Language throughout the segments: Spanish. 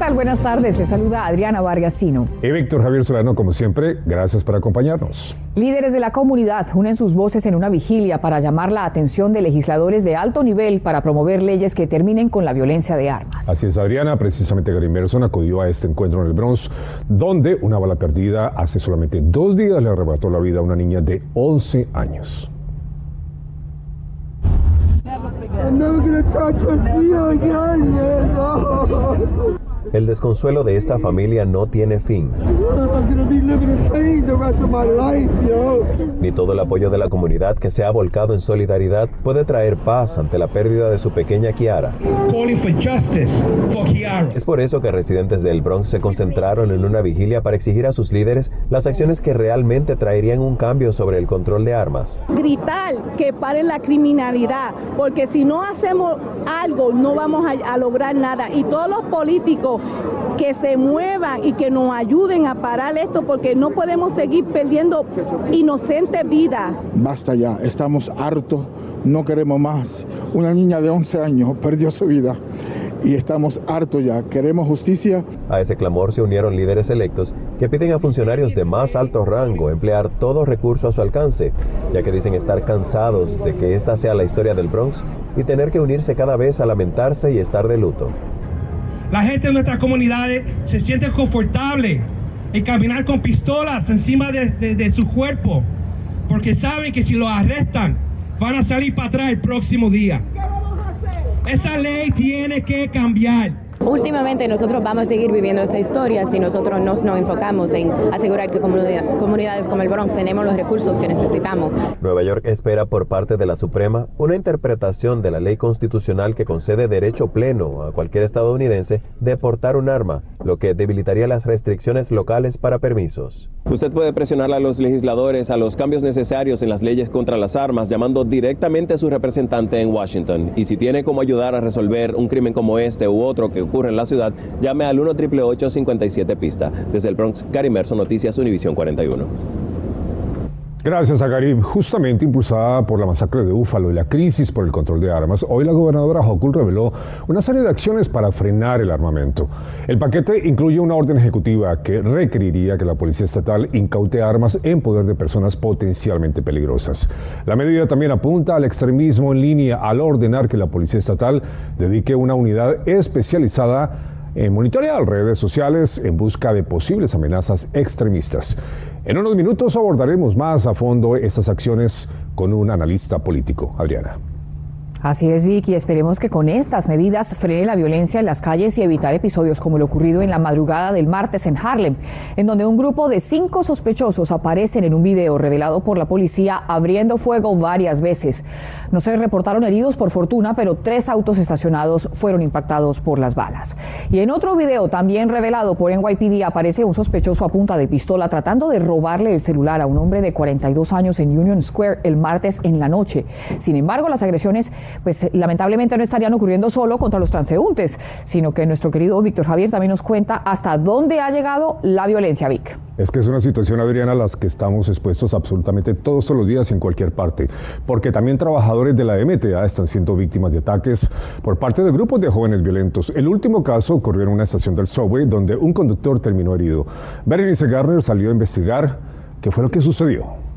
¿Qué tal? Buenas tardes. Le saluda Adriana Vargasino. Y Víctor Javier Solano, como siempre, gracias por acompañarnos. Líderes de la comunidad unen sus voces en una vigilia para llamar la atención de legisladores de alto nivel para promover leyes que terminen con la violencia de armas. Así es, Adriana. Precisamente Gary Merson acudió a este encuentro en el Bronx, donde una bala perdida hace solamente dos días le arrebató la vida a una niña de 11 años. El desconsuelo de esta familia no tiene fin. Ni todo el apoyo de la comunidad que se ha volcado en solidaridad puede traer paz ante la pérdida de su pequeña Kiara. Es por eso que residentes del Bronx se concentraron en una vigilia para exigir a sus líderes las acciones que realmente traerían un cambio sobre el control de armas. Gritar que pare la criminalidad, porque si no hacemos algo no vamos a, a lograr nada. Y todos los políticos que se muevan y que nos ayuden a parar esto porque no podemos seguir perdiendo inocentes vidas. Basta ya, estamos hartos, no queremos más. Una niña de 11 años perdió su vida y estamos hartos ya, queremos justicia. A ese clamor se unieron líderes electos que piden a funcionarios de más alto rango emplear todo recurso a su alcance, ya que dicen estar cansados de que esta sea la historia del Bronx y tener que unirse cada vez a lamentarse y estar de luto. La gente de nuestras comunidades se siente confortable en caminar con pistolas encima de, de, su cuerpo, porque saben que si lo arrestan van a salir para atrás el próximo día. Esa ley tiene que cambiar. Últimamente nosotros vamos a seguir viviendo esa historia si nosotros nos, nos enfocamos en asegurar que comunidad, comunidades como el Bronx tenemos los recursos que necesitamos. Nueva York espera por parte de la Suprema una interpretación de la ley constitucional que concede derecho pleno a cualquier estadounidense de portar un arma, lo que debilitaría las restricciones locales para permisos. Usted puede presionar a los legisladores a los cambios necesarios en las leyes contra las armas llamando directamente a su representante en Washington. Y si tiene cómo ayudar a resolver un crimen como este u otro que ocurre en la ciudad, llame al 1 888 57 pista. Desde el Bronx, Gary Merson, Noticias Univisión 41. Gracias a. Justamente impulsada por la masacre de Búfalo y la crisis por el control de armas, hoy la gobernadora Hochul reveló una serie de acciones para frenar el armamento. El paquete incluye una orden ejecutiva que requeriría que la Policía Estatal incaute armas en poder de personas potencialmente peligrosas. La medida también apunta al extremismo en línea al ordenar que la Policía Estatal dedique una unidad especializada en monitorear redes sociales en busca de posibles amenazas extremistas. En unos minutos abordaremos más a fondo estas acciones con un analista político. Adriana. Así es, Vicky. Esperemos que con estas medidas frene la violencia en las calles y evitar episodios como lo ocurrido en la madrugada del martes en Harlem, en donde un grupo de cinco sospechosos aparecen en un video revelado por la policía abriendo fuego varias veces. No se reportaron heridos por fortuna, pero tres autos estacionados fueron impactados por las balas. Y en otro video también revelado por NYPD aparece un sospechoso a punta de pistola tratando de robarle el celular a un hombre de 42 años en Union Square el martes en la noche. Sin embargo, las agresiones pues lamentablemente no estarían ocurriendo solo contra los transeúntes, sino que nuestro querido Víctor Javier también nos cuenta hasta dónde ha llegado la violencia, Vic. Es que es una situación, Adriana, a las que estamos expuestos absolutamente todos los días en cualquier parte, porque también trabajadores de la MTA están siendo víctimas de ataques por parte de grupos de jóvenes violentos. El último caso ocurrió en una estación del subway donde un conductor terminó herido. Berenice Garner salió a investigar qué fue lo que sucedió.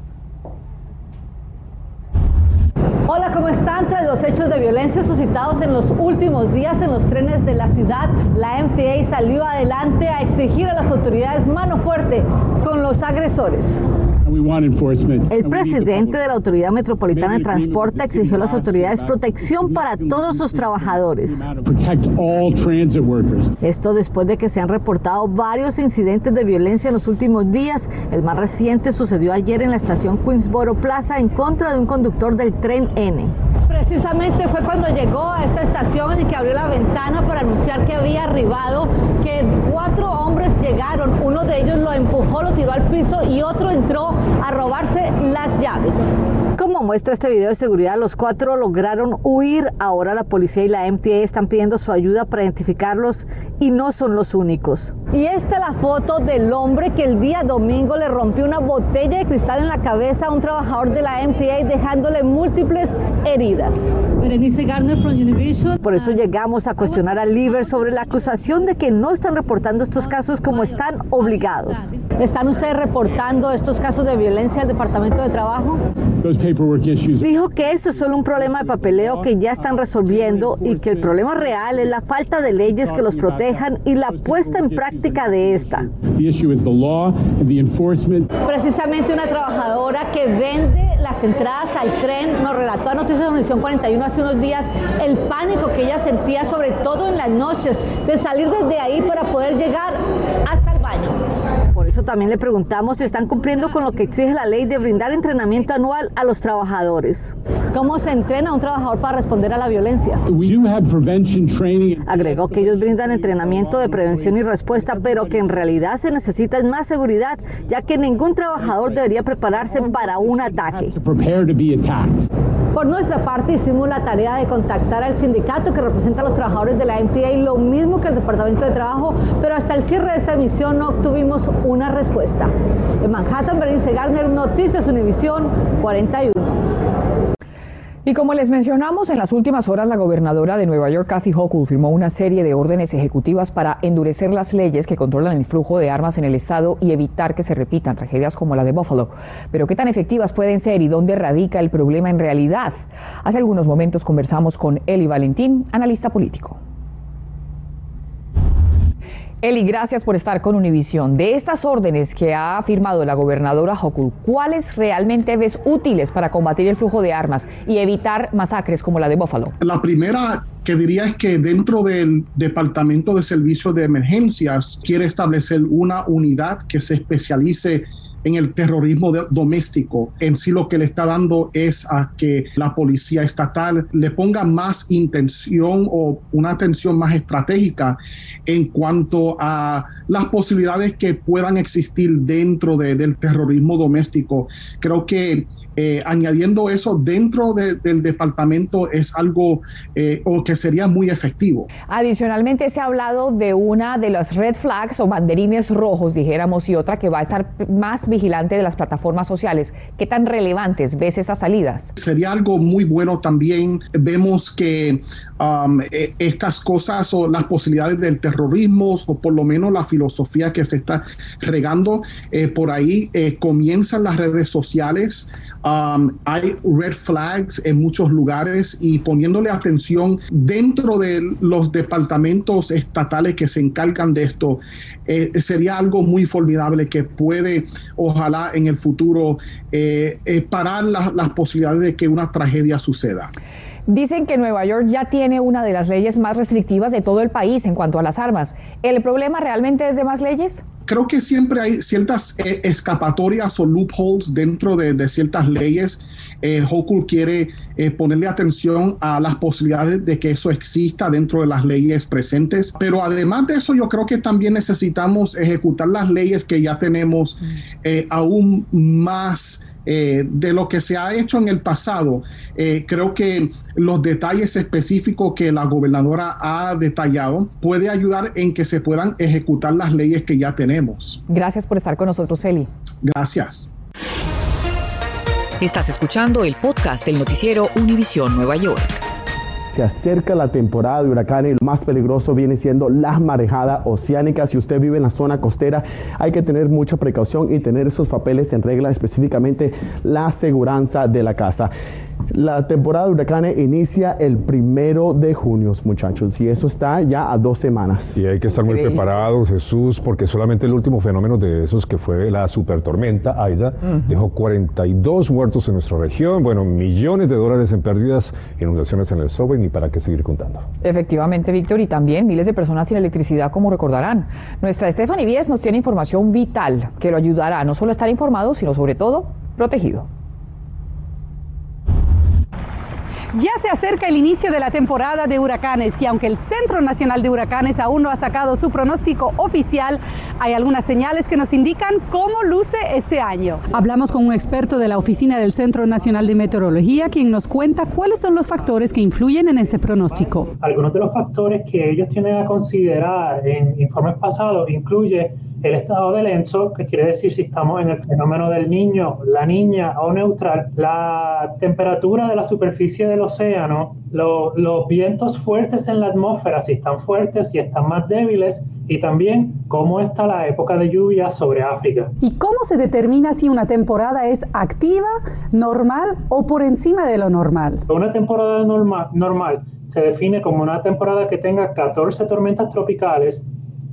Tras los hechos de violencia suscitados en los últimos días en los trenes de la ciudad, la MTA salió adelante a exigir a las autoridades mano fuerte con los agresores. El presidente de la Autoridad Metropolitana de Transporte exigió a las autoridades protección para todos sus trabajadores. Esto después de que se han reportado varios incidentes de violencia en los últimos días. El más reciente sucedió ayer en la estación Queensboro Plaza en contra de un conductor del tren N. Precisamente fue cuando llegó a esta estación y que abrió la ventana para anunciar que había arribado, llegaron, uno de ellos lo empujó, lo tiró al piso y otro entró a robarse las llaves. Como muestra este video de seguridad, los cuatro lograron huir. Ahora la policía y la MTA están pidiendo su ayuda para identificarlos y no son los únicos. Y esta es la foto del hombre que el día domingo le rompió una botella de cristal en la cabeza a un trabajador de la MTA dejándole múltiples heridas. Por eso llegamos a cuestionar a Liver sobre la acusación de que no están reportando estos casos como están obligados. ¿Están ustedes reportando estos casos de violencia al Departamento de Trabajo? Dijo que eso es solo un problema de papeleo que ya están resolviendo y que el problema real es la falta de leyes que los protejan y la puesta en práctica de esta. Precisamente una trabajadora que vende las entradas al tren nos relató a Noticias de Univisión 41 hace unos días el pánico que ella sentía, sobre todo en las noches, de salir desde ahí para poder llegar hasta eso también le preguntamos si están cumpliendo con lo que exige la ley de brindar entrenamiento anual a los trabajadores. ¿Cómo se entrena a un trabajador para responder a la violencia? Agregó que ellos brindan entrenamiento de prevención y respuesta, pero que en realidad se necesita más seguridad, ya que ningún trabajador debería prepararse para un ataque. Por nuestra parte, hicimos la tarea de contactar al sindicato que representa a los trabajadores de la MTA, lo mismo que el Departamento de Trabajo, pero hasta el cierre de esta emisión no obtuvimos una respuesta. En Manhattan, Berenice Garner, Noticias Univisión 41. Y como les mencionamos, en las últimas horas la gobernadora de Nueva York, Kathy Hochul, firmó una serie de órdenes ejecutivas para endurecer las leyes que controlan el flujo de armas en el estado y evitar que se repitan tragedias como la de Buffalo. Pero ¿qué tan efectivas pueden ser y dónde radica el problema en realidad? Hace algunos momentos conversamos con Eli Valentín, analista político. Eli, gracias por estar con Univisión. De estas órdenes que ha firmado la gobernadora Hochul, ¿cuáles realmente ves útiles para combatir el flujo de armas y evitar masacres como la de Buffalo? La primera que diría es que dentro del Departamento de Servicios de Emergencias quiere establecer una unidad que se especialice en el terrorismo doméstico. En sí lo que le está dando es a que la policía estatal le ponga más intención o una atención más estratégica en cuanto a las posibilidades que puedan existir dentro del terrorismo doméstico. Creo que eh, añadiendo eso dentro del departamento es algo eh, o que sería muy efectivo. Adicionalmente se ha hablado de una de las red flags o banderines rojos, dijéramos, y otra que va a estar más vigilante de las plataformas sociales. ¿Qué tan relevantes ves esas salidas? Sería algo muy bueno también. Vemos que um, e, estas cosas o las posibilidades del terrorismo o por lo menos la filosofía que se está regando eh, por ahí comienzan las redes sociales. Um, hay red flags en muchos lugares y poniéndole atención dentro de los departamentos estatales que se encargan de esto, eh, sería algo muy formidable que puede, ojalá en el futuro, eh, eh, parar las posibilidades de que una tragedia suceda. Dicen que Nueva York ya tiene una de las leyes más restrictivas de todo el país en cuanto a las armas. ¿El problema realmente es de más leyes? Creo que siempre hay ciertas eh, escapatorias o loopholes dentro de, ciertas leyes. Eh, Hochul quiere eh, ponerle atención a las posibilidades de que eso exista dentro de las leyes presentes. Pero además de eso, yo creo que también necesitamos ejecutar las leyes que ya tenemos mm. eh, aún más eh, de lo que se ha hecho en el pasado. Eh, creo que los detalles específicos que la gobernadora ha detallado puede ayudar en que se puedan ejecutar las leyes que ya tenemos. Gracias por estar con nosotros, Eli. Gracias. Estás escuchando el podcast del noticiero Univisión Nueva York. Se acerca la temporada de huracanes y lo más peligroso viene siendo la marejada oceánica. Si usted vive en la zona costera, hay que tener mucha precaución y tener esos papeles en regla, específicamente la aseguranza de la casa. La temporada de huracanes inicia el primero de junio, muchachos, y eso está ya a dos semanas. Y hay que estar muy preparados, Jesús, porque solamente el último fenómeno de esos, que fue la supertormenta Aida, dejó 42 muertos en nuestra región, bueno, millones de dólares en pérdidas, inundaciones en el sobre, ni para qué seguir contando. Efectivamente, Víctor, y también miles de personas sin electricidad, como recordarán. Nuestra Stephanie Víez nos tiene información vital que lo ayudará no solo a estar informado, sino sobre todo protegido. Ya se acerca el inicio de la temporada de huracanes y aunque el Centro Nacional de Huracanes aún no ha sacado su pronóstico oficial, hay algunas señales que nos indican cómo luce este año. Hablamos con un experto de la oficina del Centro Nacional de Meteorología quien nos cuenta cuáles son los factores que influyen en ese pronóstico. Algunos de los factores que ellos tienen a considerar en informes pasados incluye el estado de lenzo, que quiere decir si estamos en el fenómeno del niño, la niña o neutral, la temperatura de la superficie del océano, los vientos fuertes en la atmósfera, si están fuertes, si están más débiles, y también cómo está la época de lluvia sobre África. ¿Y cómo se determina si una temporada es activa, normal o por encima de lo normal? Una temporada normal, normal se define como una temporada que tenga 14 tormentas tropicales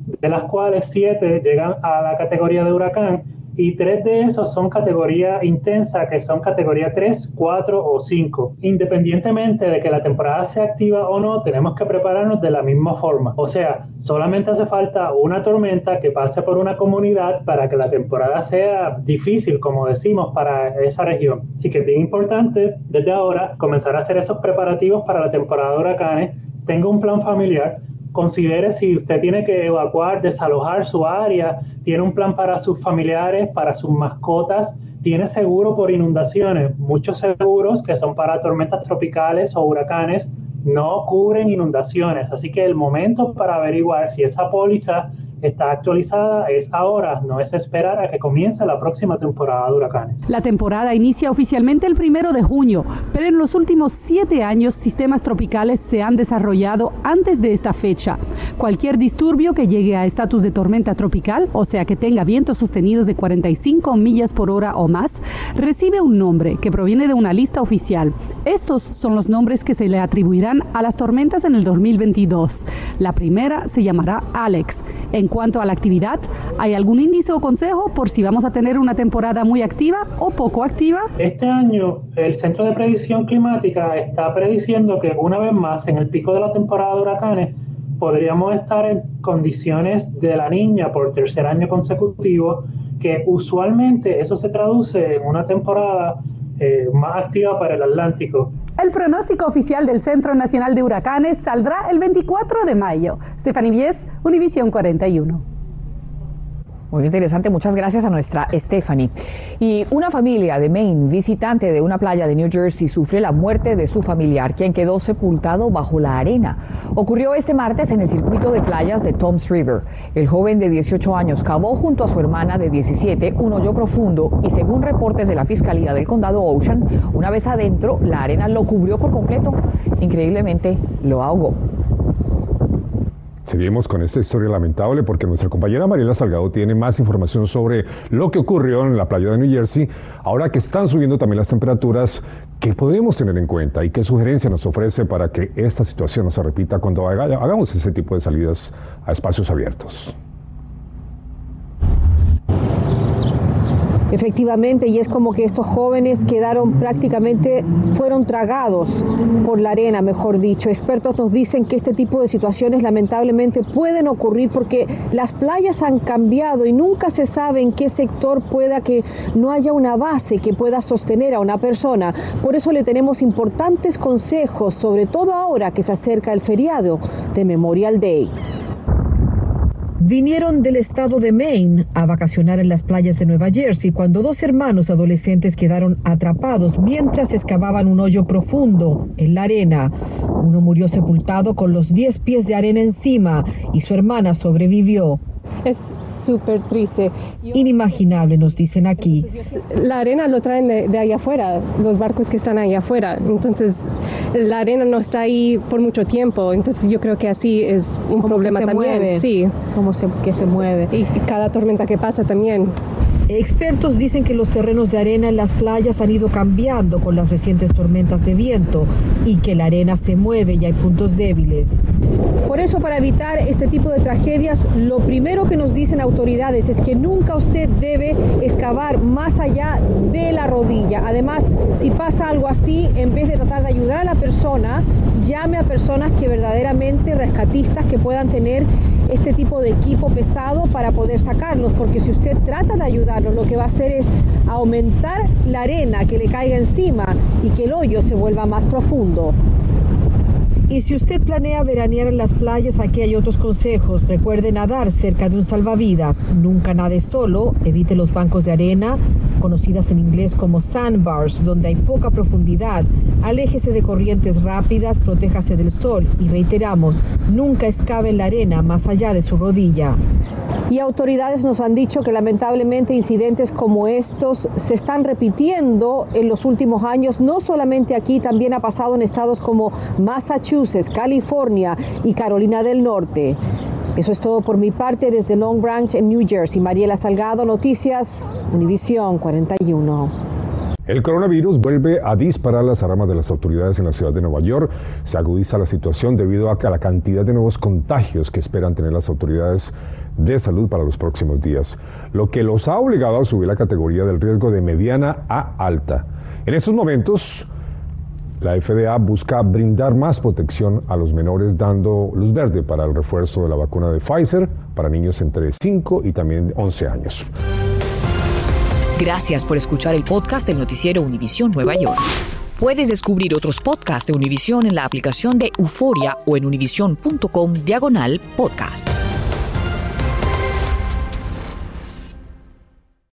de las cuales siete llegan a la categoría de huracán y tres de esos son categoría intensa, que son categoría 3, 4 o 5. Independientemente de que la temporada sea activa o no, tenemos que prepararnos de la misma forma. O sea, solamente hace falta una tormenta que pase por una comunidad para que la temporada sea difícil, como decimos, para esa región. Así que es bien importante desde ahora comenzar a hacer esos preparativos para la temporada de huracanes. Tengo un plan familiar considere si usted tiene que evacuar, desalojar su área, tiene un plan para sus familiares, para sus mascotas, tiene seguro por inundaciones. Muchos seguros que son para tormentas tropicales o huracanes no cubren inundaciones, así que el momento para averiguar si esa póliza está actualizada es ahora, no es esperar a que comience la próxima temporada de huracanes. La temporada inicia oficialmente el primero de junio, pero en los últimos siete años sistemas tropicales se han desarrollado antes de esta fecha. Cualquier disturbio que llegue a estatus de tormenta tropical, o sea que tenga vientos sostenidos de 45 millas por hora o más, recibe un nombre que proviene de una lista oficial. Estos son los nombres que se le atribuirán a las tormentas en el 2022. La primera se llamará Alex. En cuanto a la actividad, ¿hay algún índice o consejo por si vamos a tener una temporada muy activa o poco activa? Este año el Centro de Predicción Climática está prediciendo que una vez más en el pico de la temporada de huracanes podríamos estar en condiciones de la niña por tercer año consecutivo, que usualmente eso se traduce en una temporada eh, más activa para el Atlántico. El pronóstico oficial del Centro Nacional de Huracanes saldrá el 24 de mayo. Stephanie Vies, Univisión 41. Muy interesante, muchas gracias a nuestra Stephanie. Y una familia de Maine, visitante de una playa de New Jersey, sufre la muerte de su familiar, quien quedó sepultado bajo la arena. Ocurrió este martes en el circuito de playas de Toms River. El joven de 18 años cavó junto a su hermana de 17 un hoyo profundo y según reportes de la Fiscalía del Condado Ocean, una vez adentro, la arena lo cubrió por completo. Increíblemente, lo ahogó. Seguimos con esta historia lamentable porque nuestra compañera Mariela Salgado tiene más información sobre lo que ocurrió en la playa de New Jersey. Ahora que están subiendo también las temperaturas, ¿qué podemos tener en cuenta y qué sugerencia nos ofrece para que esta situación no se repita cuando hagamos ese tipo de salidas a espacios abiertos? Efectivamente, y es como que estos jóvenes quedaron prácticamente, fueron tragados por la arena, mejor dicho. Expertos nos dicen que este tipo de situaciones lamentablemente pueden ocurrir porque las playas han cambiado y nunca se sabe en qué sector pueda que no haya una base que pueda sostener a una persona. Por eso le tenemos importantes consejos, sobre todo ahora que se acerca el feriado de Memorial Day vinieron del estado de Maine a vacacionar en las playas de Nueva Jersey cuando dos hermanos adolescentes quedaron atrapados mientras excavaban un hoyo profundo en la arena. Uno murió sepultado con los 10 pies de arena encima y su hermana sobrevivió. Es súper triste. Inimaginable, nos dicen aquí. La arena lo traen de, allá afuera, los barcos que están ahí afuera. Entonces, la arena no está ahí por mucho tiempo. Entonces, yo creo que así es un problema también. Sí. Como se, que se mueve. y cada tormenta que pasa también. Expertos dicen que los terrenos de arena en las playas han ido cambiando con las recientes tormentas de viento y que la arena se mueve y hay puntos débiles. Por eso, para evitar este tipo de tragedias, lo primero que nos dicen autoridades es que nunca usted debe excavar más allá de la rodilla. Además, si pasa algo así, en vez de tratar de ayudar a la persona, llame a personas que verdaderamente rescatistas que puedan tener este tipo de equipo pesado para poder sacarlos, porque si usted trata de ayudarlos, lo que va a hacer es aumentar la arena que le caiga encima y que el hoyo se vuelva más profundo. Y si usted planea veranear en las playas, aquí hay otros consejos. Recuerde nadar cerca de un salvavidas. Nunca nade solo. Evite los bancos de arena, conocidas en inglés como sandbars, donde hay poca profundidad. Aléjese de corrientes rápidas, protéjase del sol y reiteramos, nunca escabe en la arena más allá de su rodilla. Y autoridades nos han dicho que lamentablemente incidentes como estos se están repitiendo en los últimos años, no solamente aquí, también ha pasado en estados como Massachusetts, California y Carolina del Norte. Eso es todo por mi parte desde Long Branch en New Jersey. Mariela Salgado, Noticias, Univisión 41. El coronavirus vuelve a disparar las armas de las autoridades en la ciudad de Nueva York. Se agudiza la situación debido a la cantidad de nuevos contagios que esperan tener las autoridades de salud para los próximos días, lo que los ha obligado a subir la categoría del riesgo de mediana a alta. En estos momentos, la FDA busca brindar más protección a los menores dando luz verde para el refuerzo de la vacuna de Pfizer para niños entre 5 y también 11 años. Gracias por escuchar el podcast del noticiero Univisión Nueva York. Puedes descubrir otros podcasts de Univisión en la aplicación de Euforia o en univision.com diagonal podcasts.